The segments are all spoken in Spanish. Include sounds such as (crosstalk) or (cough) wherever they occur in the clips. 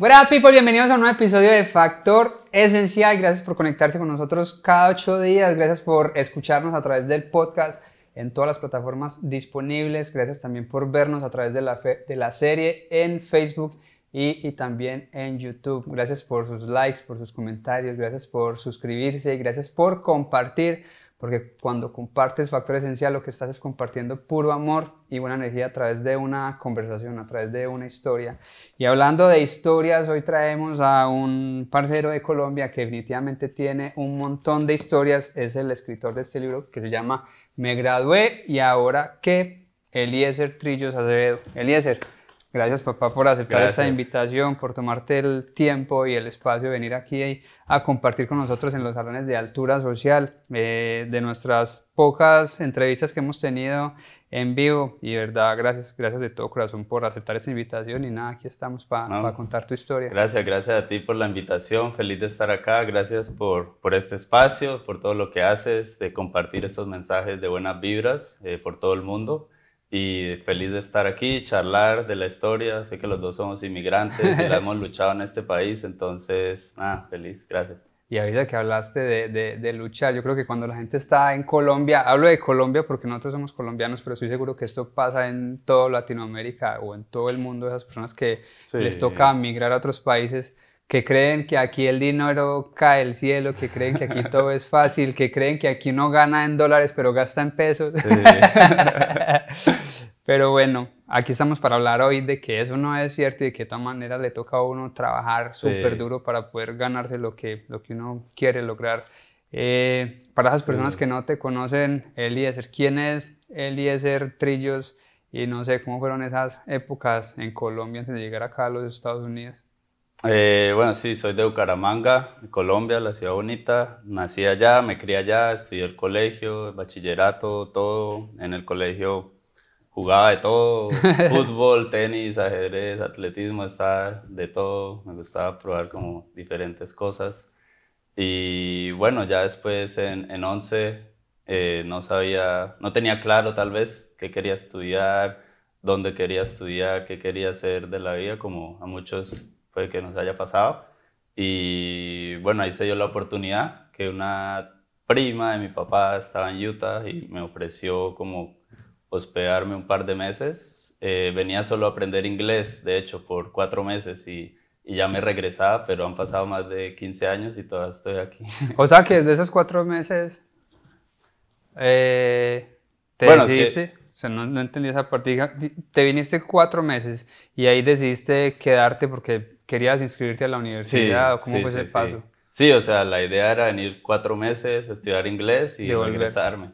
Up, people? Bienvenidos a un nuevo episodio de Factor Esencial. Gracias por conectarse con nosotros cada ocho días. Gracias por escucharnos a través del podcast en todas las plataformas disponibles. Gracias también por vernos a través de la, de la serie en Facebook y, y, también en YouTube. Gracias por sus likes, por sus comentarios. Gracias por suscribirse gracias por compartir porque cuando compartes Factor Esencial lo que estás es compartiendo puro amor y buena energía a través de una conversación, a través de una historia. Y hablando de historias, hoy traemos a un parcero de Colombia que definitivamente tiene un montón de historias, es el escritor de este libro que se llama Me gradué y ahora qué, Eliezer Trillos Acevedo. Eliezer, Gracias papá por aceptar esta invitación, por tomarte el tiempo y el espacio de venir aquí a compartir con nosotros en los salones de altura social, eh, de nuestras pocas entrevistas que hemos tenido en vivo. Y de verdad gracias, gracias de todo corazón por aceptar esta invitación. Y nada, aquí estamos para contar tu historia. Gracias, gracias a ti por la invitación, feliz de estar acá, gracias por, por este espacio, por todo lo que haces, de compartir estos mensajes de buenas vibras eh, por todo el mundo y feliz de estar aquí, charlar de la historia. Sé que los dos somos inmigrantes y la (laughs) hemos luchado en este país, entonces, nada, feliz, gracias. Y ahorita que hablaste de, de, de, luchar, yo creo que cuando la gente está en Colombia, hablo de Colombia porque nosotros somos colombianos, pero estoy seguro que esto pasa en toda Latinoamérica o en todo el mundo, esas personas que les toca migrar a otros países que creen que aquí el dinero cae del cielo, que creen que aquí todo es fácil, que creen que aquí uno gana en dólares pero gasta en pesos. (laughs) pero bueno, aquí estamos para hablar hoy de que eso no es cierto y de que de todas maneras le toca a uno trabajar súper duro para poder ganarse lo que, lo que uno quiere lograr. Eh, para esas personas que no te conocen, Eliezer, ¿quién es Eliezer Trillos? Y no sé cómo fueron esas épocas en Colombia antes de llegar acá a los Estados Unidos. Eh, bueno, sí, soy de Bucaramanga, Colombia, la ciudad bonita. Nací allá, me crié allá, estudié el colegio, bachillerato, todo. En el colegio jugaba de todo, (laughs) fútbol, tenis, ajedrez, atletismo, estaba de todo. Me gustaba probar como diferentes cosas. Y bueno, ya después en, en 11 eh, no sabía, no tenía claro tal vez qué quería estudiar, dónde quería estudiar, qué quería hacer de la vida, como a muchos que nos haya pasado. Y bueno, ahí se dio la oportunidad que una prima de mi papá estaba en Utah y me ofreció como hospedarme un par de meses. Eh, venía solo a aprender inglés, de hecho, por cuatro meses y, y, ya me regresaba, pero han pasado más de 15 años y todavía estoy aquí. O sea que desde esos cuatro meses eh, te bueno, decidiste, o sea, no, no entendí esa parte, te viniste cuatro meses y ahí decidiste quedarte porque querías inscribirte a la universidad o cómo fue ese paso? Sí. o sea, la idea era venir cuatro meses, estudiar inglés y regresarme.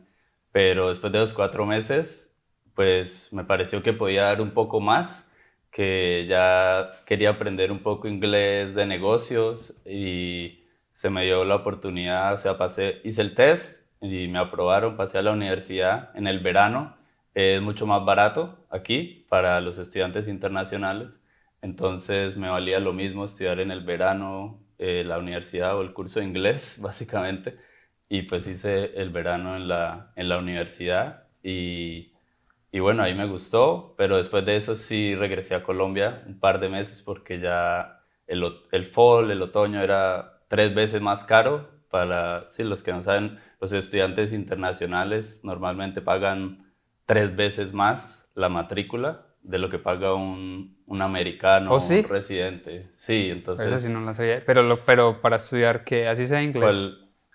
Pero después de los cuatro meses, pues me pareció que podía dar un poco más, que ya quería aprender un poco inglés de negocios y se me dio la oportunidad, o sea, pasé, hice el test y me aprobaron, pasé a la universidad en el verano. Es mucho más barato aquí para los estudiantes internacionales entonces me valía lo mismo estudiar en el verano eh, la universidad o el curso de inglés, (laughs) básicamente. Y pues hice el verano en la, en la universidad y, y bueno, ahí me gustó, pero después de eso sí regresé a Colombia un par de meses porque ya el, el fall, el otoño era tres veces más caro para, sí, los que no saben, los estudiantes internacionales normalmente pagan tres veces más la matrícula de lo que paga un, un americano, ¿Oh, un residente. Sí, entonces... Eso sí no lo sabía. Pero, lo, pero para estudiar, ¿qué? ¿Así sea inglés?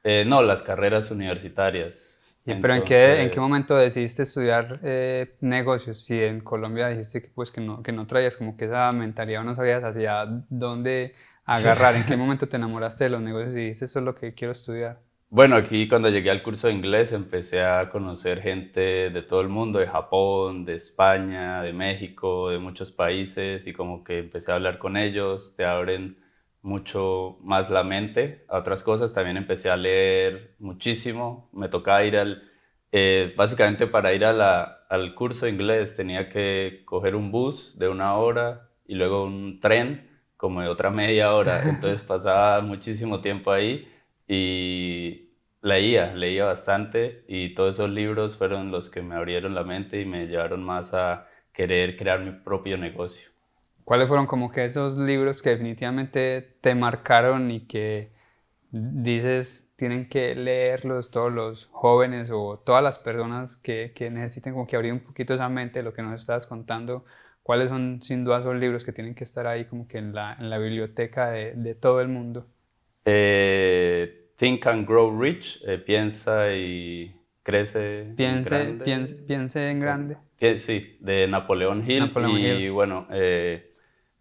Eh, no, las carreras universitarias. ¿Pero en, qué, en qué momento decidiste estudiar eh, negocios? Si en Colombia dijiste que, pues, que, no, que no traías como que esa mentalidad o no sabías hacia dónde agarrar, ¿en qué momento te enamoraste de los negocios y dijiste eso es lo que quiero estudiar? Bueno, aquí cuando llegué al curso de inglés empecé a conocer gente de todo el mundo, de Japón, de España, de México, de muchos países y como que empecé a hablar con ellos, te abren mucho más la mente a otras cosas. También empecé a leer muchísimo, me tocaba ir al, eh, básicamente para ir a la, al curso de inglés tenía que coger un bus de una hora y luego un tren como de otra media hora, (laughs) entonces pasaba muchísimo tiempo ahí y leía, leía bastante y todos esos libros fueron los que me abrieron la mente y me llevaron más a querer crear mi propio negocio. ¿Cuáles fueron como que esos libros que definitivamente te marcaron y que dices tienen que leerlos todos los jóvenes o todas las personas que, que necesiten como que abrir un poquito esa mente, lo que nos estabas contando? ¿Cuáles son sin duda esos libros que tienen que estar ahí como que en la, en la biblioteca de, de todo el mundo? Eh, Think and Grow Rich, eh, piensa y crece piense, en grande. Piense, piense en grande. Sí, de Napoleón Hill. y bueno, eh,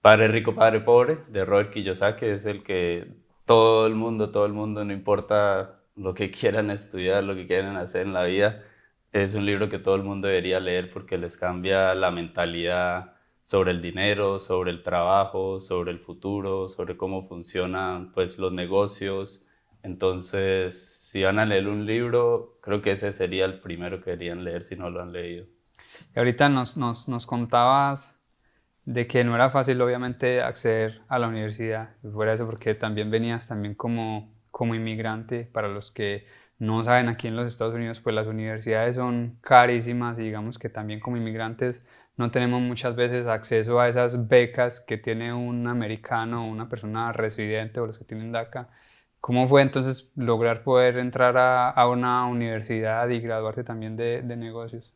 Padre Rico, Padre Pobre, de Robert Kiyosaki, es el que todo el mundo, todo el mundo, no importa lo que (laughs) quieran estudiar, lo que quieran hacer en la vida, es un libro que todo el mundo debería leer porque les cambia la mentalidad sobre el dinero, sobre el trabajo, sobre el futuro, sobre cómo funcionan pues los negocios entonces, si van a leer un libro, creo que ese sería el primero que deberían leer si no lo han leído. Y ahorita nos, nos, nos contabas de que no era fácil, obviamente, acceder a la universidad. Fuera eso, porque también venías también como, como inmigrante. Para los que no saben, aquí en los Estados Unidos, pues las universidades son carísimas y digamos que también como inmigrantes no tenemos muchas veces acceso a esas becas que tiene un americano o una persona residente o los que tienen DACA ¿Cómo fue entonces lograr poder entrar a, a una universidad y graduarte también de, de negocios?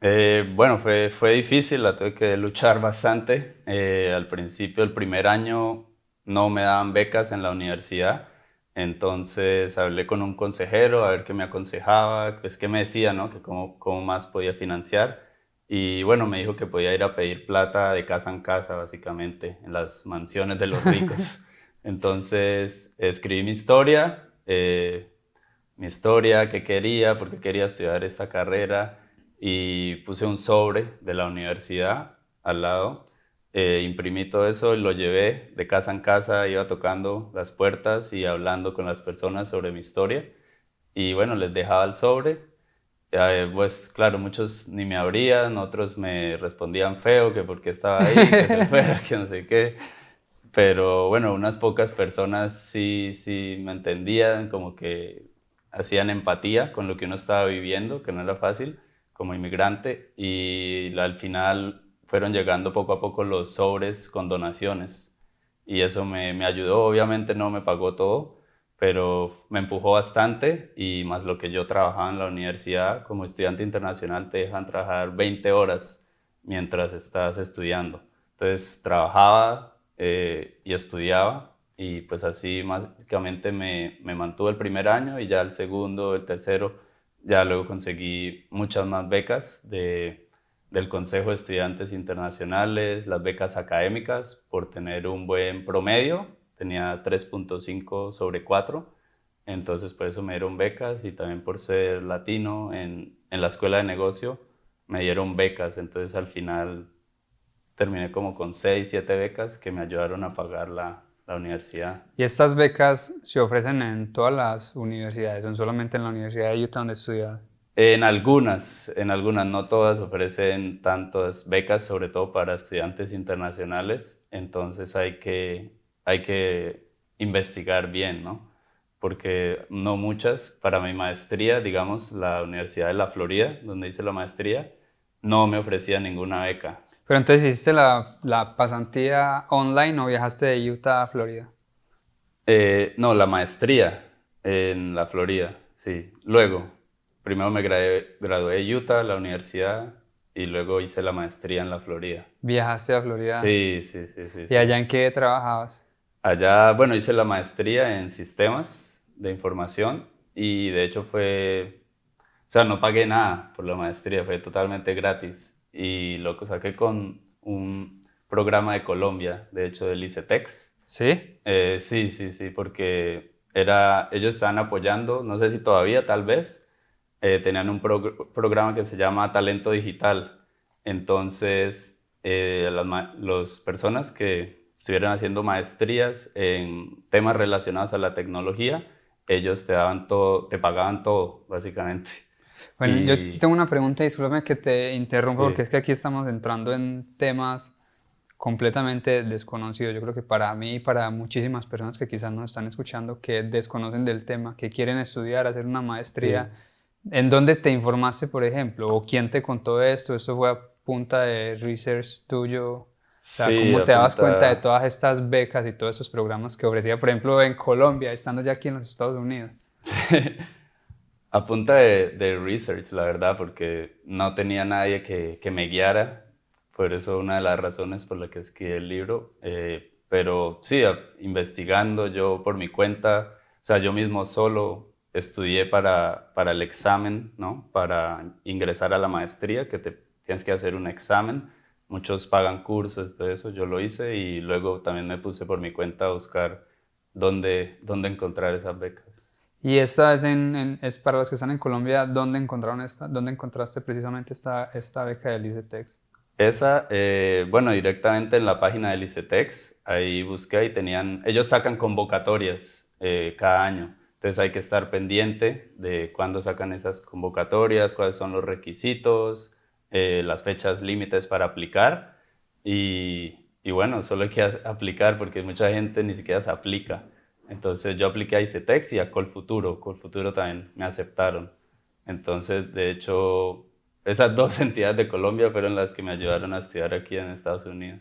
Eh, bueno, fue, fue difícil, la tuve que luchar bastante. Eh, al principio, el primer año, no me daban becas en la universidad. Entonces hablé con un consejero a ver qué me aconsejaba, pues qué me decía, ¿no? Que cómo, cómo más podía financiar. Y bueno, me dijo que podía ir a pedir plata de casa en casa, básicamente, en las mansiones de los ricos. (laughs) Entonces escribí mi historia, eh, mi historia, qué quería, por qué quería estudiar esta carrera y puse un sobre de la universidad al lado. Eh, imprimí todo eso y lo llevé de casa en casa, iba tocando las puertas y hablando con las personas sobre mi historia. Y bueno, les dejaba el sobre. Eh, pues claro, muchos ni me abrían, otros me respondían feo, que por qué estaba ahí, que se (laughs) fuera, que no sé qué. Pero bueno, unas pocas personas sí, sí me entendían, como que hacían empatía con lo que uno estaba viviendo, que no era fácil como inmigrante. Y al final fueron llegando poco a poco los sobres con donaciones. Y eso me, me ayudó, obviamente no me pagó todo, pero me empujó bastante y más lo que yo trabajaba en la universidad como estudiante internacional te dejan trabajar 20 horas mientras estás estudiando. Entonces trabajaba eh, y estudiaba y pues así básicamente me, me mantuve el primer año y ya el segundo, el tercero, ya luego conseguí muchas más becas de, del Consejo de Estudiantes Internacionales, las becas académicas por tener un buen promedio, tenía 3.5 sobre 4, entonces por eso me dieron becas y también por ser latino en, en la escuela de negocio me dieron becas, entonces al final terminé como con 6, 7 becas que me ayudaron a pagar la, la, universidad. ¿Y estas becas se ofrecen en todas las universidades, son solamente en la Universidad de Utah donde estudias? En algunas, en algunas, no todas ofrecen tantas becas, sobre todo para estudiantes internacionales, entonces hay que, hay que investigar bien, ¿no? Porque no muchas, para mi maestría, digamos, la Universidad de la Florida, donde hice la maestría, no me ofrecía ninguna beca. Pero entonces hiciste la, la pasantía online o viajaste de Utah a Florida? Eh, no, la maestría en la Florida, sí. Luego, primero me gradué, gradué de Utah, la universidad, y luego hice la maestría en la Florida. ¿Viajaste a Florida? Sí, sí, sí. sí ¿Y allá en qué trabajabas? Allá, bueno, hice la maestría en sistemas de información y de hecho fue, o sea, no pagué nada por la maestría, fue totalmente gratis y lo saqué con un programa de Colombia, de hecho del ICETEX. ¿Sí? Eh, sí, sí, sí, porque era, ellos estaban apoyando, no sé si todavía, tal vez, eh, tenían un programa que se llama Talento Digital. Entonces, eh, las personas que estuvieran haciendo maestrías en temas relacionados a la tecnología, ellos te daban todo, te pagaban todo, básicamente. Bueno, yo tengo una pregunta, discúlpame que te interrumpa, porque es que aquí estamos entrando en temas completamente desconocidos. Yo creo que para mí y para muchísimas personas que quizás nos están escuchando que desconocen del tema, que quieren estudiar, hacer una maestría, ¿en dónde te informaste, por ejemplo? ¿O quién te contó esto? ¿Esto fue a punta de research tuyo? O sea, ¿cómo te dabas cuenta de todas estas becas y todos esos programas que ofrecía, por ejemplo, en Colombia, estando ya aquí en los Estados Unidos? (laughs) A punta de, research, la verdad, porque no tenía nadie que, que, me guiara. Por eso una de las razones por la que escribí el libro. Eh, pero sí, investigando yo por mi cuenta, o sea, yo mismo solo estudié para, para el examen, ¿no? Para ingresar a la maestría, que te tienes que hacer un examen. Muchos pagan cursos, todo eso, yo lo hice y luego también me puse por mi cuenta a buscar dónde, dónde encontrar esas becas. Y esta es, en, es para los que están en Colombia, ¿dónde, encontraron esta, dónde encontraste precisamente esta, esta beca de ICETEX? Esa, eh, bueno, directamente en la página del ICETEX, ahí busqué y tenían, ellos sacan convocatorias eh, cada año, entonces hay que estar pendiente de cuándo sacan esas convocatorias, cuáles son los requisitos, eh, las fechas límites para aplicar y, y, bueno, solo hay que aplicar porque mucha gente ni siquiera se aplica. Entonces yo apliqué a ICETEX y a Colfuturo, Colfuturo también me aceptaron. Entonces, de hecho, esas (laughs) dos entidades de Colombia fueron las que me ayudaron a estudiar aquí en Estados Unidos.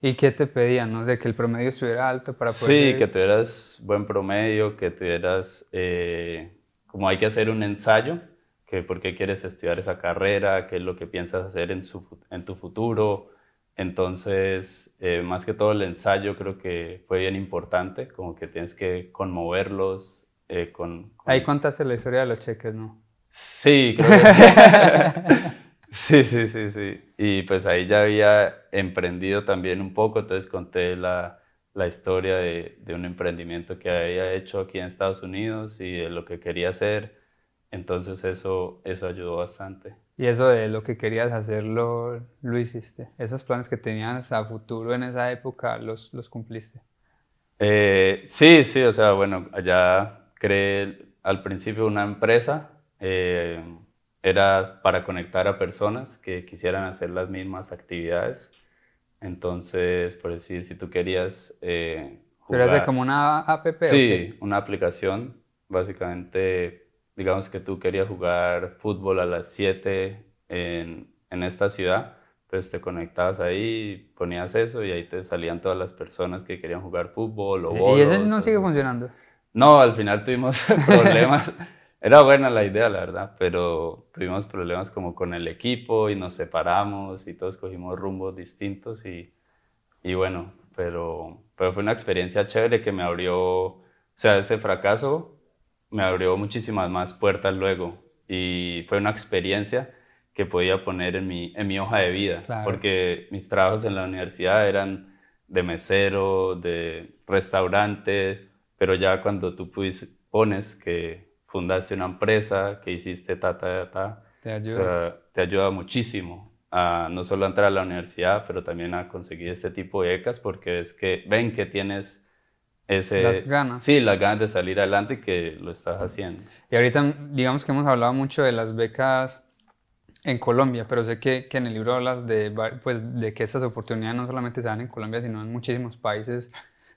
¿Y qué te pedían? No sé, que el promedio estuviera alto para poder... Sí, que tuvieras buen promedio, que tuvieras... Eh, como hay que hacer un ensayo, que por qué quieres estudiar esa carrera, qué es lo que piensas hacer en, su, en tu futuro. Entonces, eh, más que todo el ensayo creo que fue bien importante, como que tienes que conmoverlos eh, con, Ahí contaste la historia de los cheques, ¿no? Sí, creo que (laughs) (laughs) sí. sí, sí, sí, Y pues ahí ya había emprendido también un poco, entonces conté la, la historia de, de, un emprendimiento que había hecho aquí en Estados Unidos y de lo que quería hacer. Entonces eso, eso ayudó bastante. Y eso de lo que querías hacer lo, lo hiciste. Esos planes que tenías a futuro en esa época, ¿los, los cumpliste? Eh, sí, sí, o sea, bueno, allá creé al principio una empresa eh, era para conectar a personas que quisieran hacer las mismas actividades. Entonces, por decir, si tú querías eh, jugar... ¿Pero como una app? Sí, una aplicación. Básicamente, digamos que tú querías jugar fútbol a las 7 en, en esta ciudad. Entonces te conectabas ahí, ponías eso y ahí te salían todas las personas que querían jugar fútbol o ¿Y eso no sigue funcionando? No, al final tuvimos (laughs) problemas. Era buena la idea, la verdad, pero tuvimos problemas como con el equipo y nos separamos y todos cogimos rumbos distintos y, y bueno, pero, pero fue una experiencia chévere que me abrió, o sea, ese fracaso me abrió muchísimas más puertas luego y fue una experiencia que podía poner en mi, en mi hoja de vida, porque mis trabajos en la universidad eran de mesero, de restaurante, pero ya cuando tú pones que fundaste una empresa, que hiciste ta, ta, ta, te ayuda, te ayuda muchísimo a no solo entrar a la universidad, pero también a conseguir este tipo de becas, porque es que ven que tienes ese... Las ganas. Sí, las ganas de salir adelante que lo estás haciendo. Y ahorita, digamos que hemos hablado mucho de las becas en Colombia, pero sé que, que en el libro hablas de, pues, de que estas oportunidades no solamente se dan en Colombia, sino en muchísimos países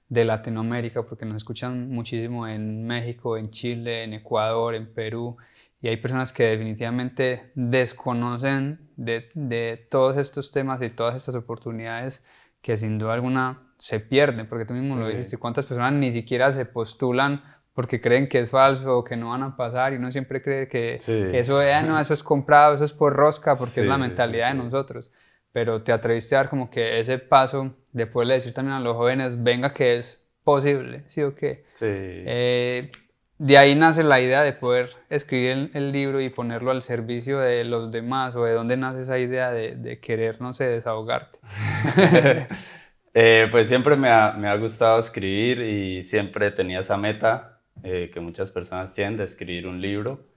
de Latinoamérica, porque nos escuchan muchísimo en México, en Chile, en Ecuador, en Perú, y hay personas que definitivamente desconocen de, de todos estos temas y todas estas oportunidades que sin duda alguna se pierden, porque tú mismo lo dijiste, cuántas personas ni siquiera se postulan porque creen que es falso o que no van a pasar y uno siempre cree que eso, eh, no, eso es comprado, eso es por rosca, porque es la mentalidad de nosotros pero te atreviste a dar como que ese paso de poderle decir también a los jóvenes, venga que es posible, ¿sí o qué? Sí. Eh, de ahí nace la idea de poder escribir el, libro y ponerlo al servicio de los demás, o de dónde nace esa idea de, de querer, no sé, desahogarte. (laughs) (laughs) Eh, pues siempre me ha, me ha, gustado escribir y siempre tenía esa meta eh, que muchas personas tienen de escribir un libro.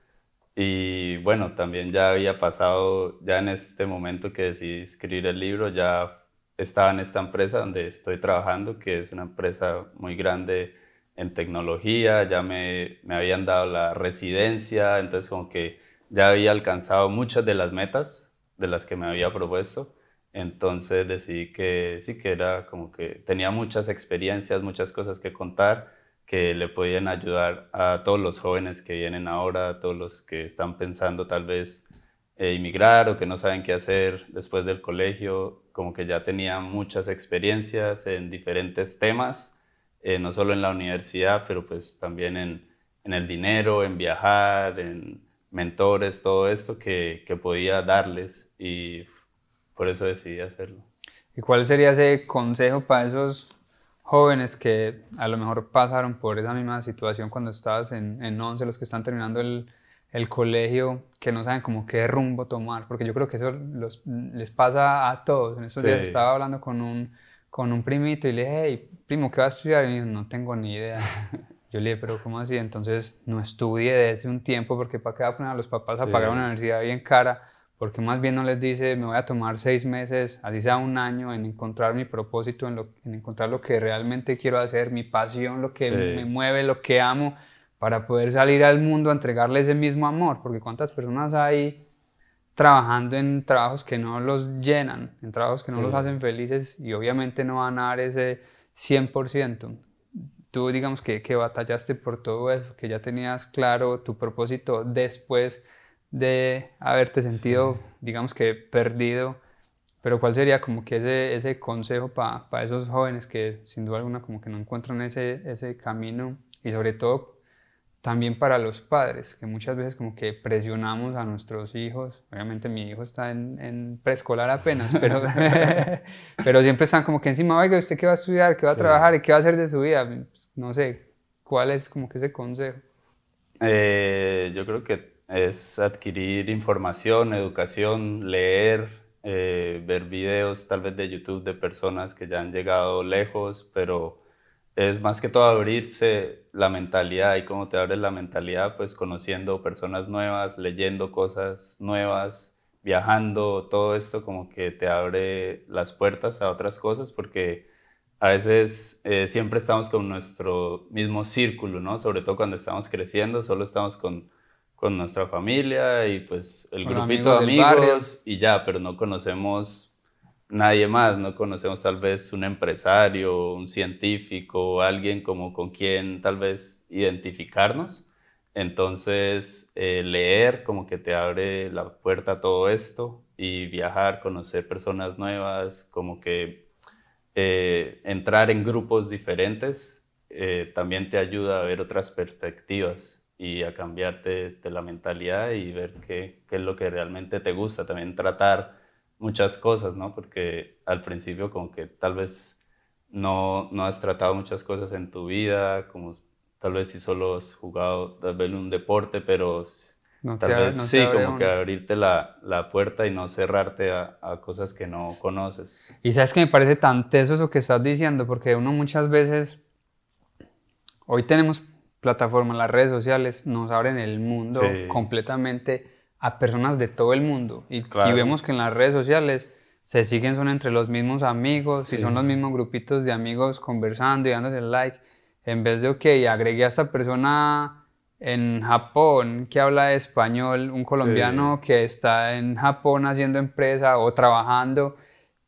Y bueno, también ya había pasado, ya en este momento que decidí escribir el libro, ya estaba en esta empresa donde estoy trabajando, que es una empresa muy grande en tecnología, ya me, me habían dado la residencia, entonces como que ya había alcanzado muchas de las metas de las que me había propuesto. Entonces decidí que sí, que era como que tenía muchas experiencias, muchas cosas que contar que le podían ayudar a todos los jóvenes que vienen ahora, a todos los que están pensando tal vez eh, emigrar o que no saben qué hacer después del colegio. como que ya tenía muchas experiencias en diferentes temas, eh, no solo en la universidad, pero pues también en, en, el dinero, en viajar, en mentores, todo esto que, que podía darles y por eso decidí hacerlo. ¿Y cuál sería ese consejo para esos jóvenes que a lo mejor pasaron por esa misma situación cuando estabas en, en 11, los que están terminando el, el, colegio, que no saben como qué rumbo tomar? Porque yo creo que eso los, les pasa a todos. En esos días estaba hablando con un, con un primito y le dije, hey, primo, ¿qué vas a estudiar? Y dijo, no tengo ni idea. (laughs) Yo le dije, pero ¿cómo así? Entonces no estudie desde un tiempo porque para qué va a poner a los papás a pagar una universidad bien cara porque más bien no les dice, me voy a tomar seis meses, así sea un año, en encontrar mi propósito, en, lo, en encontrar lo que realmente quiero hacer, mi pasión, lo que me mueve, lo que amo, para poder salir al mundo a entregarle ese mismo amor, porque cuántas personas hay trabajando en trabajos que no los llenan, en trabajos que no los hacen felices y obviamente no van a dar ese 100%. Tú digamos que, que batallaste por todo eso, que ya tenías claro tu propósito después de haberte sentido, digamos que perdido, pero ¿cuál sería como que ese, ese consejo para esos jóvenes que sin duda alguna como que no encuentran ese, ese camino y sobre todo también para los padres, que muchas veces como que presionamos a nuestros hijos, obviamente mi hijo está en, en preescolar apenas, pero, (laughs) pero siempre están como que encima, oiga, ¿usted qué va a estudiar? ¿Qué va a trabajar? ¿Y qué va a hacer de su vida? Pues, no sé, ¿cuál es como que ese consejo? Eh, yo creo que es adquirir información, educación, leer, eh, ver videos tal vez de YouTube de personas que ya han llegado lejos, pero es más que todo abrirse la mentalidad y cómo te abres la mentalidad, pues conociendo personas nuevas, leyendo cosas nuevas, viajando, todo esto como que te abre las puertas a otras cosas porque a veces eh, siempre estamos con nuestro mismo círculo, ¿no? Sobre todo cuando estamos creciendo, solo estamos con con nuestra familia y pues el grupito de amigos y ya, pero no conocemos nadie más, no conocemos tal vez un empresario, un científico, alguien como con quien tal vez identificarnos. Entonces, eh, leer como que te abre la puerta a todo esto y viajar, conocer personas nuevas, como que eh, entrar en grupos diferentes eh, también te ayuda a ver otras perspectivas y a cambiarte de la mentalidad y ver qué, qué, es lo que realmente te gusta. También tratar muchas cosas, ¿no? Porque al principio como que tal vez no, no has tratado muchas cosas en tu vida, como tal vez si solo has jugado tal vez un deporte, pero tal vez sí, como que abrirte la, la, puerta y no cerrarte a, a, cosas que no conoces. Y sabes que me parece tan teso eso que estás diciendo, porque uno muchas veces, hoy tenemos plataformas, las redes sociales nos abren el mundo completamente a personas de todo el mundo. Y, vemos que en las redes sociales se siguen, son entre los mismos amigos y son los mismos grupitos de amigos conversando y dándose like. En vez de, ok, agregué a esta persona en Japón que habla español, un colombiano que está en Japón haciendo empresa o trabajando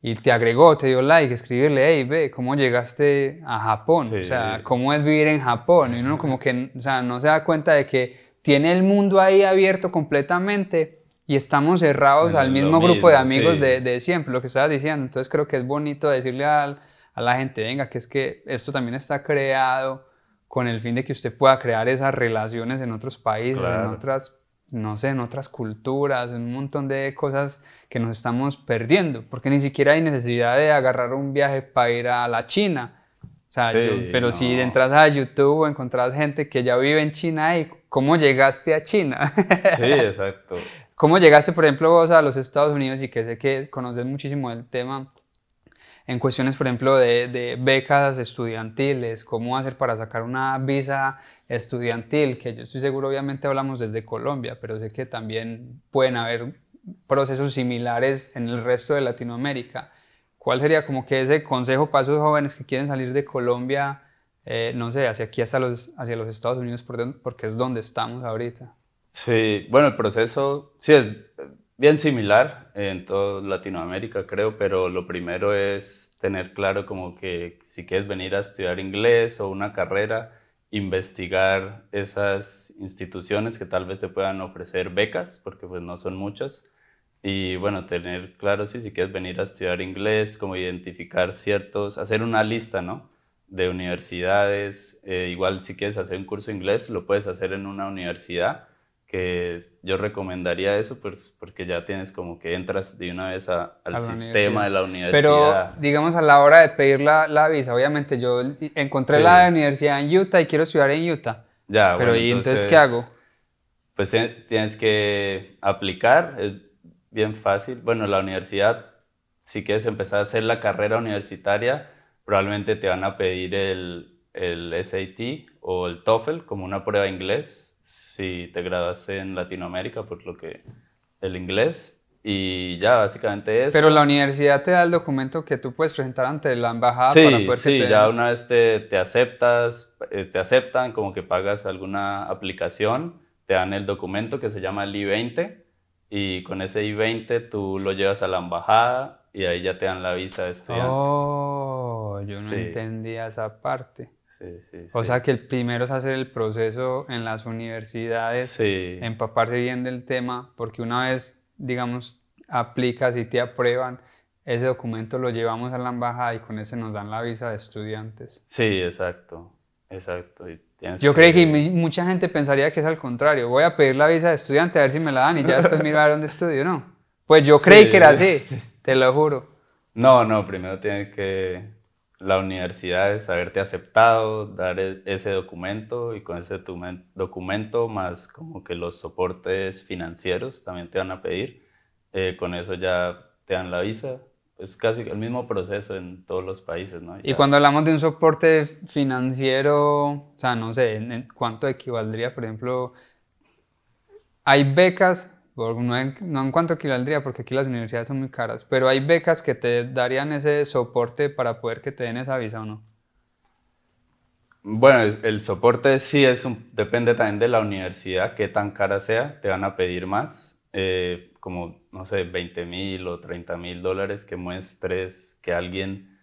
y te agregó, te dio like, escribirle, hey, ve, ¿cómo llegaste a Japón? o sea, ¿cómo es vivir en Japón? Y uno como que, o sea, no se da cuenta de que tiene el mundo ahí abierto completamente y estamos cerrados al mismo, grupo de amigos de, de, siempre, lo que estabas diciendo. Entonces creo que es bonito decirle a, a la gente, venga, que es que esto también está creado con el fin de que usted pueda crear esas relaciones en otros países, en otras no sé, en otras culturas, en un montón de cosas que nos estamos perdiendo, porque ni siquiera hay necesidad de agarrar un viaje para ir a la China. O sea, pero si entras a YouTube encontrás gente que ya vive en China y cómo llegaste a China. (laughs) Sí, exacto. ¿Cómo llegaste, por ejemplo, vos a los Estados Unidos y que sé que conoces muchísimo el tema? En cuestiones, por ejemplo, de, de, becas estudiantiles, cómo hacer para sacar una visa estudiantil, que yo estoy seguro, obviamente hablamos desde Colombia, pero sé que también pueden haber procesos similares en el resto de Latinoamérica. ¿Cuál sería como que ese consejo para esos jóvenes que quieren salir de Colombia, eh, no sé, hacia aquí hasta los, hacia los Estados Unidos, porque es donde estamos ahorita? Sí, bueno, el proceso, sí, es bien similar en toda Latinoamérica, creo, pero lo primero es tener claro como que si quieres venir a estudiar inglés o una carrera, investigar esas instituciones que tal vez te puedan ofrecer becas, porque pues no son muchas, y bueno, tener claro si, si quieres venir a estudiar inglés, como identificar ciertos, hacer una lista, ¿no? De universidades, eh, igual si quieres hacer un curso inglés, lo puedes hacer en una universidad, que yo recomendaría eso, pues porque ya tienes como que entras de una vez al sistema de la universidad. Pero digamos a la hora de pedir la, la visa, obviamente yo encontré la universidad en Utah y quiero estudiar en Utah. Ya, Pero ¿y entonces qué hago? Pues tienes que aplicar, bien fácil. Bueno, la universidad, si quieres empezar a hacer la carrera universitaria, probablemente te van a pedir el, el SAT o el TOEFL como una prueba de inglés, si te graduaste en Latinoamérica, por lo que el inglés. Y ya, básicamente eso. Pero la universidad te da el documento que tú puedes presentar ante la embajada sí, para poder Sí, ya una vez te, te aceptas, eh, te aceptan, como que pagas alguna aplicación, te dan el documento que se llama el I-20 y con ese I-20 tú lo llevas a la embajada y ahí ya te dan la visa de estudiante. Oh, yo no entendía esa parte. Sí, sí, o sea que el primero es hacer el proceso en las universidades, empaparse bien del tema, porque una vez, digamos, aplicas y te aprueban, ese documento lo llevamos a la embajada y con ese nos dan la visa de estudiantes. Sí, exacto, exacto. Yo creo que mucha gente pensaría que es al contrario. Voy a pedir la visa de estudiante a ver si me la dan y ya después miro a ver dónde estudio, ¿no? Pues yo creí que era así, te lo juro. No, no, primero tiene que la universidad es haberte aceptado, dar e, ese documento y con ese documento más como que los soportes financieros también te van a pedir. Eh, con eso ya te dan la visa es casi el mismo proceso en todos los países, ¿no? Y cuando hablamos de un soporte financiero, o sea, no sé, ¿en, cuánto equivaldría, por ejemplo, hay becas, no en, no en cuánto equivaldría, porque aquí las universidades son muy caras, pero hay becas que te darían ese soporte para poder que te den esa visa o no? Bueno, el soporte sí es un, depende también de la universidad, qué tan cara sea, te van a pedir más. Eh, como, no sé, 20 mil o 30 mil dólares que muestres que alguien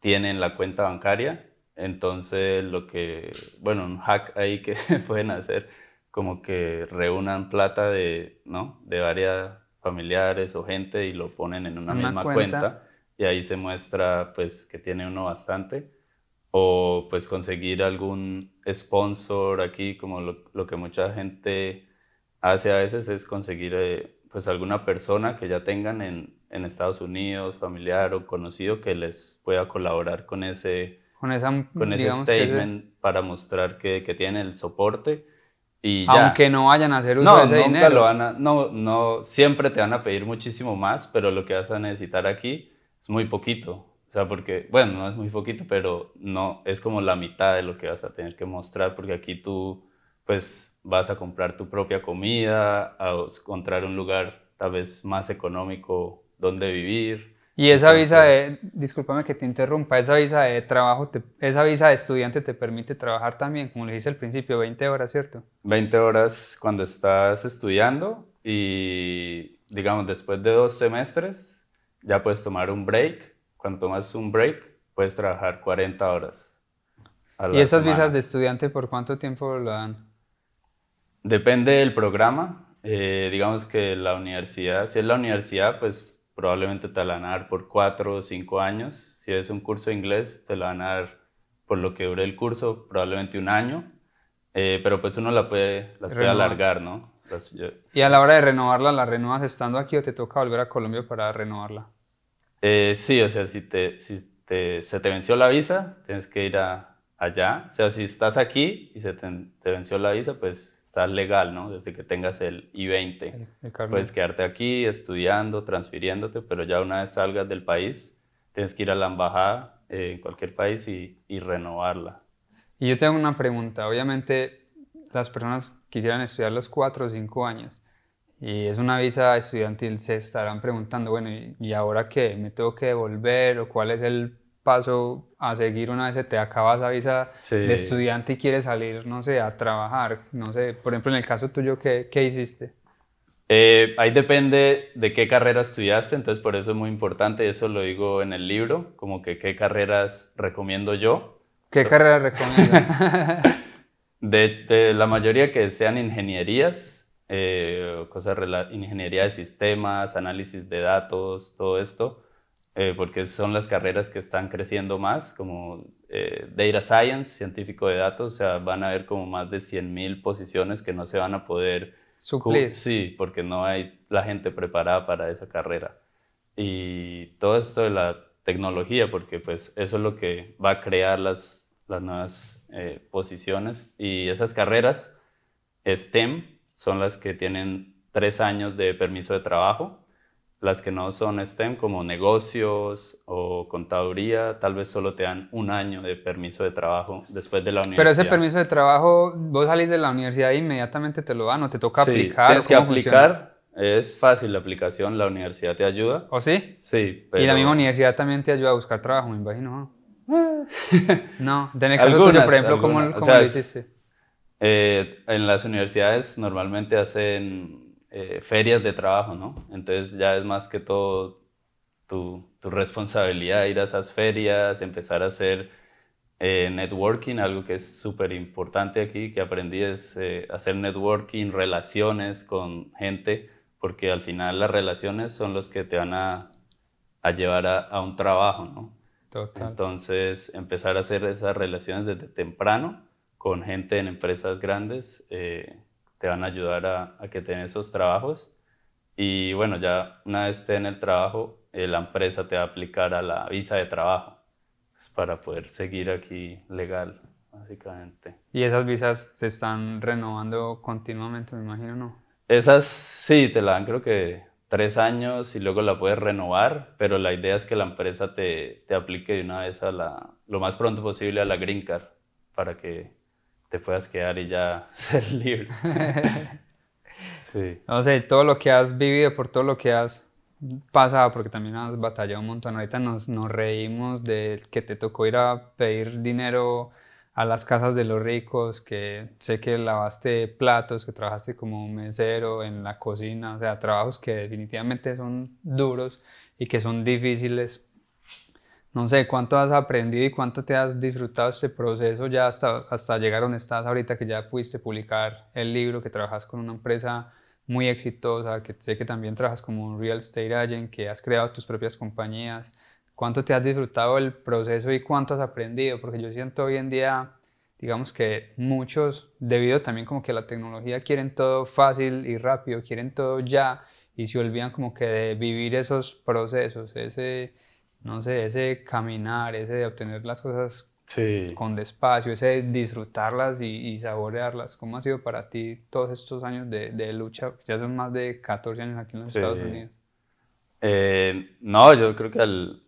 tiene en la cuenta bancaria. Entonces, lo que, bueno, un hack ahí que (laughs) pueden hacer, como que reúnan plata de, ¿no? De varias familiares o gente y lo ponen en una, misma cuenta. y ahí se muestra pues que tiene uno bastante o pues conseguir algún sponsor aquí como lo, lo que mucha gente hace a veces es conseguir eh, pues alguna persona que ya tengan en, en, Estados Unidos, familiar o conocido, que les pueda colaborar con ese, con esa, con ese statement para mostrar que, que tienen el soporte. Y ya. Aunque no vayan a hacer uso de ese nunca Lo van a, no, no, siempre te van a pedir muchísimo más, pero lo que vas a necesitar aquí es muy poquito. O sea, porque, bueno, no es muy poquito, pero no, es como la mitad de lo que vas a tener que mostrar, porque aquí tú, pues, vas a comprar tu propia comida, a encontrar un lugar tal vez más económico donde vivir. Y esa visa de, discúlpame que te interrumpa, esa visa de trabajo, esa visa de estudiante te permite trabajar también, como le dije al principio, 20 horas, ¿cierto? 20 horas cuando estás estudiando y digamos después de dos semestres ya puedes tomar un break. Cuando tomas un break puedes trabajar 40 horas. ¿Y esas visas de estudiante por cuánto tiempo lo dan? Depende del programa. Eh, digamos que la universidad, si es la universidad, pues probablemente te la van a dar por cuatro o cinco años. Si es un curso de inglés, te la van a dar por lo que dure el curso, probablemente un año. Eh, pero pues uno la puede, las puede alargar, ¿no? ¿Y a la hora de renovarla, la renuevas estando aquí o te toca volver a Colombia para renovarla? Eh, sí, o sea, si, te, si te, se te venció la visa, tienes que ir a, allá. O sea, si estás aquí y se te, te venció la visa, pues está legal, ¿no? Desde que tengas el I-20. Puedes quedarte aquí estudiando, transfiriéndote, pero ya una vez salgas del país, tienes que ir a la embajada eh, en cualquier país y, y, renovarla. Y yo tengo una pregunta. Obviamente, las personas quisieran estudiar los cuatro o cinco años y es una visa estudiantil, se estarán preguntando, bueno, ¿y ahora qué? ¿Me tengo que devolver? ¿O cuál es el paso a seguir una vez se te acaba esa visa de estudiante y quieres salir, no sé, a trabajar? No sé, por ejemplo, en el caso tuyo, ¿qué, qué hiciste? Eh, ahí depende de qué carrera estudiaste, entonces por eso es muy importante, eso lo digo en el libro, como que qué carreras recomiendo yo. ¿Qué carreras recomiendas? (laughs) de, de, la mayoría que sean ingenierías, eh, cosas ingeniería de sistemas, análisis de datos, todo esto, eh, porque son las carreras que están creciendo más, como eh, Data Science, científico de datos, o sea, van a haber como más de 100.000 posiciones que no se van a poder suplir. Sí, porque no hay la gente preparada para esa carrera. Y todo esto de la tecnología, porque pues eso es lo que va a crear las, las nuevas posiciones y esas carreras STEM son las que tienen tres años de permiso de trabajo. Las que no son STEM, como negocios o contaduría, tal vez solo te dan un año de permiso de trabajo después de la universidad. Pero ese permiso de trabajo, vos salís de la universidad e inmediatamente te lo dan o te toca sí, aplicar. Tienes que aplicar, es fácil la aplicación, la universidad te ayuda. ¿O sí? Sí. Y la misma universidad también te ayuda a buscar trabajo, me imagino. no, (laughs) tenés que tuyo, por ejemplo, ¿cómo, lo hiciste? Eh, en las universidades normalmente hacen eh, ferias de trabajo, ¿no? Entonces ya es más que todo tu, tu responsabilidad ir a esas ferias, empezar a hacer eh, networking, algo que es súper importante aquí, que aprendí es hacer networking, relaciones con gente, porque al final las relaciones son los que te van a, a llevar a, a, un trabajo, ¿no? Total. Entonces, empezar a hacer esas relaciones desde temprano con gente en empresas grandes, eh, te van a ayudar a, a que tengas esos trabajos. Y bueno, ya una vez esté en el trabajo, eh, la empresa te va a aplicar a la visa de trabajo pues, para poder seguir aquí legal, básicamente. ¿Y esas visas se están renovando continuamente, me imagino, no? Esas sí, te la dan creo que tres años y luego la puedes renovar, pero la idea es que la empresa te, te aplique de una vez a la, lo más pronto posible a la Green Card para que te puedas quedar y ya (laughs) ser libre. (laughs) sí. No sé, todo lo que has vivido, por todo lo que has pasado, porque también has batallado un montón. Ahorita nos, nos reímos de que te tocó ir a pedir dinero a las casas de los ricos, que sé que lavaste platos, que trabajaste como mesero en la cocina, o sea, trabajos que definitivamente son duros y que son difíciles no sé cuánto has aprendido y cuánto te has disfrutado este proceso ya hasta, hasta llegar a donde estás ahorita, que ya pudiste publicar el libro, que trabajas con una empresa muy exitosa, que sé que también trabajas como un real estate agent, que has creado tus propias compañías. ¿Cuánto te has disfrutado el proceso y cuánto has aprendido? Porque yo siento hoy en día, digamos que muchos, debido también como que la tecnología, quieren todo fácil y rápido, quieren todo ya y se olvidan como que de vivir esos procesos, ese no sé, ese caminar, ese de obtener las cosas con despacio, ese disfrutarlas y, saborearlas. ¿Cómo ha sido para ti todos estos años de, de lucha? Ya son más de 14 años aquí en los Estados Unidos. Eh, no, yo creo que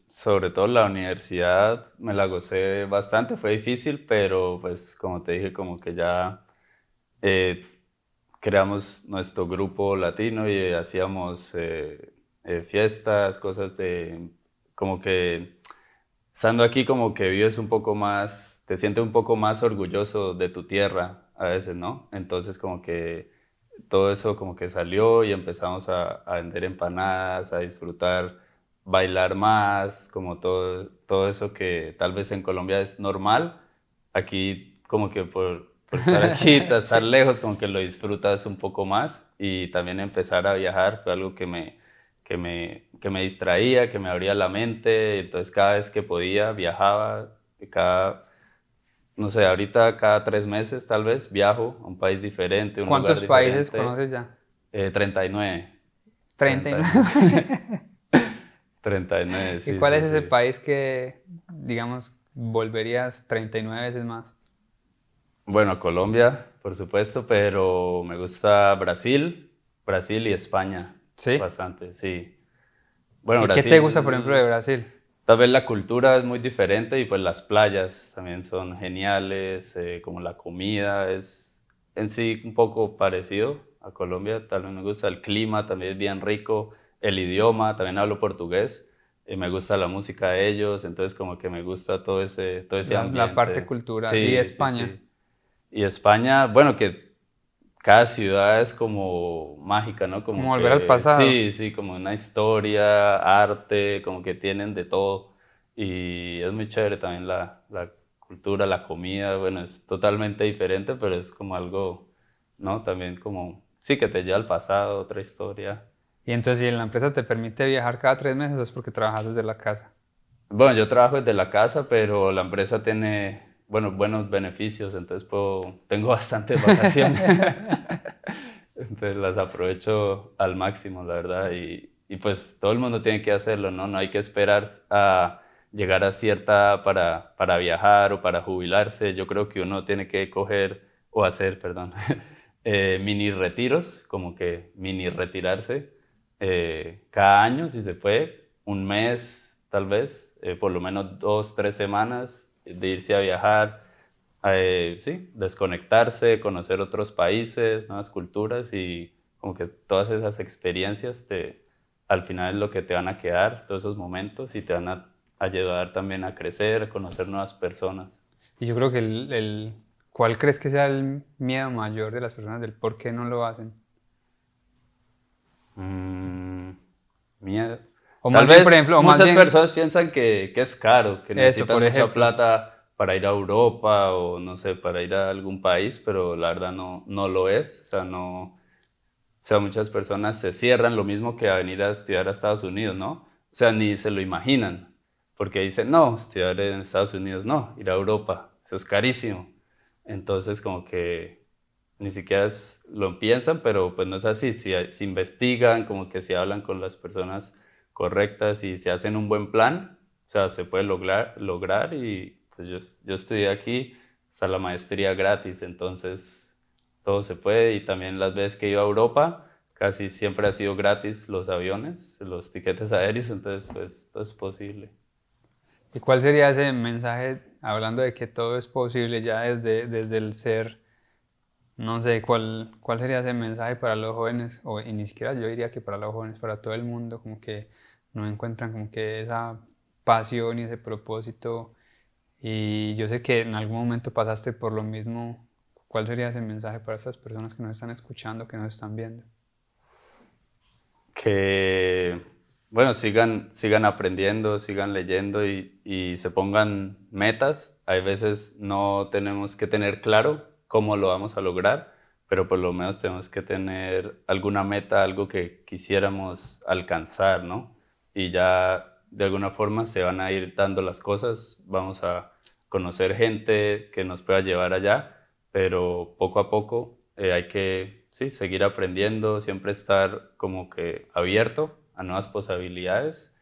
sobre todo la universidad me la gocé bastante, fue difícil, pero pues como te dije, como que ya eh, creamos nuestro grupo latino y hacíamos eh, fiestas, cosas de como que estando aquí como que vives un poco más, te sientes un poco más orgulloso de tu tierra a veces, ¿no? Entonces como que todo eso como que salió y empezamos a, vender empanadas, a disfrutar, bailar más, como todo, todo eso que tal vez en Colombia es normal, aquí como que por, por estar (laughs) aquí, estar lejos, como que lo disfrutas un poco más y también empezar a viajar fue algo que me, que me, que me distraía, que me abría la mente, entonces cada vez que podía viajaba, cada, no sé, ahorita cada tres meses tal vez viajo a un país diferente. Un ¿Cuántos países conoces ya? Eh, 39. 39. 39, sí. ¿Y cuál es ese país que, digamos, volverías 39 veces más? Bueno, Colombia, por supuesto, pero me gusta Brasil, Brasil y España. Sí. Bastante, sí. Bueno, ¿Y qué te gusta, por ejemplo, de Brasil? Tal vez la cultura es muy diferente y pues las playas también son geniales, eh, como la comida es en sí un poco parecido a Colombia, tal vez me gusta el clima, también es bien rico, el idioma, también hablo portugués, y me gusta la música de ellos, entonces como que me gusta todo ese, todo ese la, ambiente. La parte cultural. ¿Y España? Y España, bueno, que cada ciudad es como mágica, ¿no? Como, volver al pasado. Sí, sí, como una historia, arte, como que tienen de todo. Y es muy chévere también la, la cultura, la comida, bueno, es totalmente diferente, pero es como algo, ¿no? También como sí, que te lleva al pasado, otra historia. Y entonces, si la empresa te permite viajar cada tres meses, es porque trabajas desde la casa. Bueno, yo trabajo desde la casa, pero la empresa tiene, bueno, buenos beneficios, entonces puedo, tengo bastantes vacaciones. (laughs) entonces las aprovecho al máximo, la verdad, y, y, pues todo el mundo tiene que hacerlo, ¿no? No hay que esperar a llegar a cierta para, para viajar o para jubilarse. Yo creo que uno tiene que coger o hacer, perdón, (laughs) eh, mini retiros, como que mini retirarse eh, cada año, si se puede, un mes tal vez, eh, por lo menos dos, tres semanas de irse a viajar, eh, sí, desconectarse, conocer otros países, nuevas culturas y como que todas esas experiencias te, al final es lo que te van a quedar, todos esos momentos y te van a ayudar también a crecer, a conocer nuevas personas. Y yo creo que el, el, ¿cuál crees que sea el miedo mayor de las personas del por qué no lo hacen? Mm, miedo. O Tal vez, por ejemplo, muchas personas piensan que, que, es caro, que necesitan mucha plata para ir a Europa o no sé, para ir a algún país, pero la verdad no, no lo es. O sea, no, o sea, muchas personas se cierran lo mismo que a venir a estudiar a Estados Unidos, ¿no? O sea, ni se lo imaginan, porque dicen, no, estudiar en Estados Unidos no, ir a Europa, eso es carísimo. Entonces, como que ni siquiera lo piensan, pero pues no es así. Si, si investigan, como que si hablan con las personas correctas y se hacen un buen plan, o sea, se puede lograr, lograr y pues yo, yo estudié aquí, está la maestría gratis, entonces todo se puede y también las veces que he ido a Europa, casi siempre ha sido gratis los aviones, los tiquetes aéreos, entonces pues todo es posible. ¿Y cuál sería ese mensaje hablando de que todo es posible ya desde, desde el ser? No sé, ¿cuál, ¿cuál sería ese mensaje para los jóvenes? O y ni siquiera yo diría que para los jóvenes, para todo el mundo, como que no encuentran como que esa pasión y ese propósito. Y yo sé que en algún momento pasaste por lo mismo. ¿Cuál sería ese mensaje para esas personas que nos están escuchando, que nos están viendo? Que, bueno, sigan, sigan aprendiendo, sigan leyendo y, y se pongan metas. Hay veces no tenemos que tener claro cómo lo vamos a lograr, pero por lo menos tenemos que tener alguna meta, algo que quisiéramos alcanzar, ¿no? Y ya de alguna forma se van a ir dando las cosas, vamos a conocer gente que nos pueda llevar allá, pero poco a poco eh, hay que sí, seguir aprendiendo, siempre estar como que abierto a nuevas posibilidades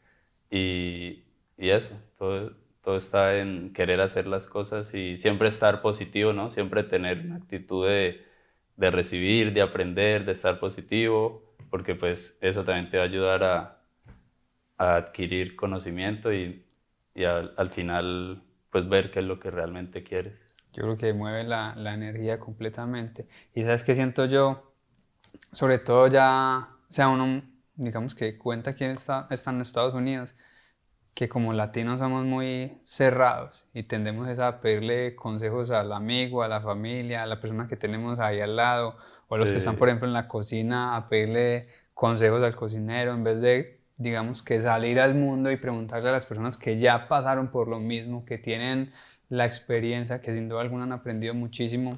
y, y eso, todo, todo está en querer hacer las cosas y siempre estar positivo, ¿no? Siempre tener una actitud de, de recibir, de aprender, de estar positivo, porque pues eso también te va a ayudar a, a adquirir conocimiento y, y al final pues ver qué es lo que realmente quieres. Yo creo que mueve la, la energía completamente. Y sabes qué siento yo, sobre todo ya, sea uno, digamos que cuenta quién está, está en Estados Unidos, que como latinos somos muy cerrados y tendemos a pedirle consejos al amigo, a la familia, a la persona que tenemos ahí al lado, o a los que están, por ejemplo, en la cocina, a pedirle consejos al cocinero, en vez de, digamos, que salir al mundo y preguntarle a las personas que ya pasaron por lo mismo, que tienen la experiencia, que sin duda alguna han aprendido muchísimo,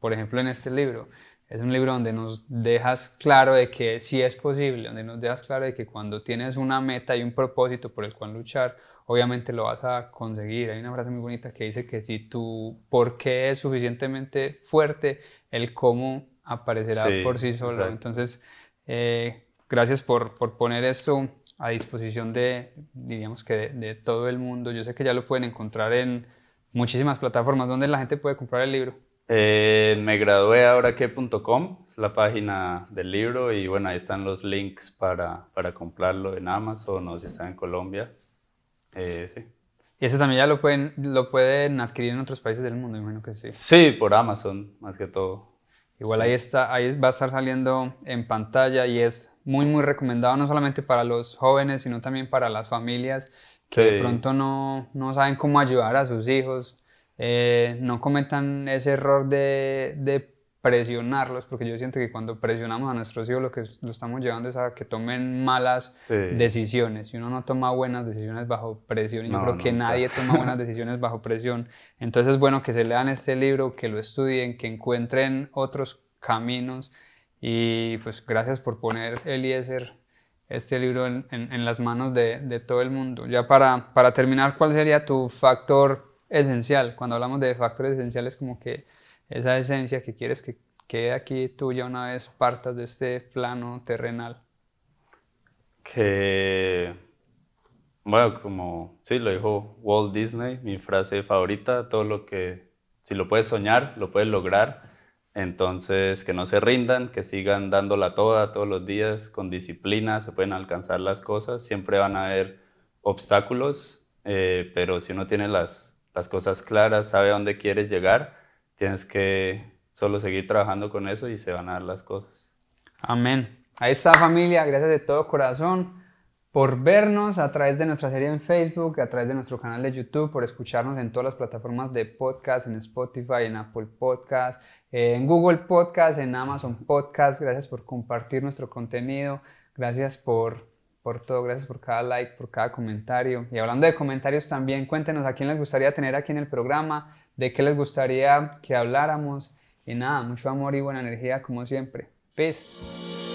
por ejemplo, en este libro. Es un libro donde nos dejas claro de que sí es posible, donde nos dejas claro de que cuando tienes una meta y un propósito por el cual luchar, obviamente lo vas a conseguir. Hay una frase muy bonita que dice que si tu por qué es suficientemente fuerte, el cómo aparecerá por sí solo. Entonces, eh, gracias por, por, poner esto a disposición de, diríamos que de, de todo el mundo. Yo sé que ya lo pueden encontrar en muchísimas plataformas donde la gente puede comprar el libro. Eh, me gradué ahora que.com, es la página del libro y bueno, ahí están los links para, para comprarlo en Amazon o si está en Colombia. Eh, sí. Y eso también ya lo pueden, lo pueden adquirir en otros países del mundo, imagino que sí. Sí, por Amazon, más que todo. Igual ahí está, ahí va a estar saliendo en pantalla y es muy, muy recomendado no solamente para los jóvenes, sino también para las familias que de pronto no, no saben cómo ayudar a sus hijos eh, no cometan ese error de, de, presionarlos, porque yo siento que cuando presionamos a nuestros hijos lo que lo estamos llevando es a que tomen malas decisiones. Y uno no toma buenas decisiones bajo presión, y yo creo que nadie toma (laughs) buenas decisiones bajo presión. Entonces es bueno que se lean este libro, que lo estudien, que encuentren otros caminos Y pues gracias por poner Eliezer este libro en, en, las manos de, de, todo el mundo. Ya para, para terminar, ¿cuál sería tu factor esencial? Cuando hablamos de factores esenciales, como que esa esencia que quieres que quede aquí tuya una vez partas de este plano terrenal. Que, bueno, como sí, lo dijo Walt Disney, mi frase favorita, todo lo que, si lo puedes soñar, lo puedes lograr. Entonces, que no se rindan, que sigan dándola toda todos los días, con disciplina, se pueden alcanzar las cosas. Siempre van a haber obstáculos, eh, pero si uno tiene las, las cosas claras, sabe a dónde quieres llegar, tienes que solo seguir trabajando con eso y se van a dar las cosas. Amén. Ahí está familia, gracias de todo corazón por vernos a través de nuestra serie en Facebook, a través de nuestro canal de YouTube, por escucharnos en todas las plataformas de podcast, en Spotify, en Apple Podcast, en Google Podcast, en Amazon Podcast. Gracias por compartir nuestro contenido. Gracias por, por todo. Gracias por cada like, por cada comentario. Y hablando de comentarios también, cuéntenos a quién les gustaría tener aquí en el programa, de qué les gustaría que habláramos. Y nada, mucho amor y buena energía como siempre. Peace.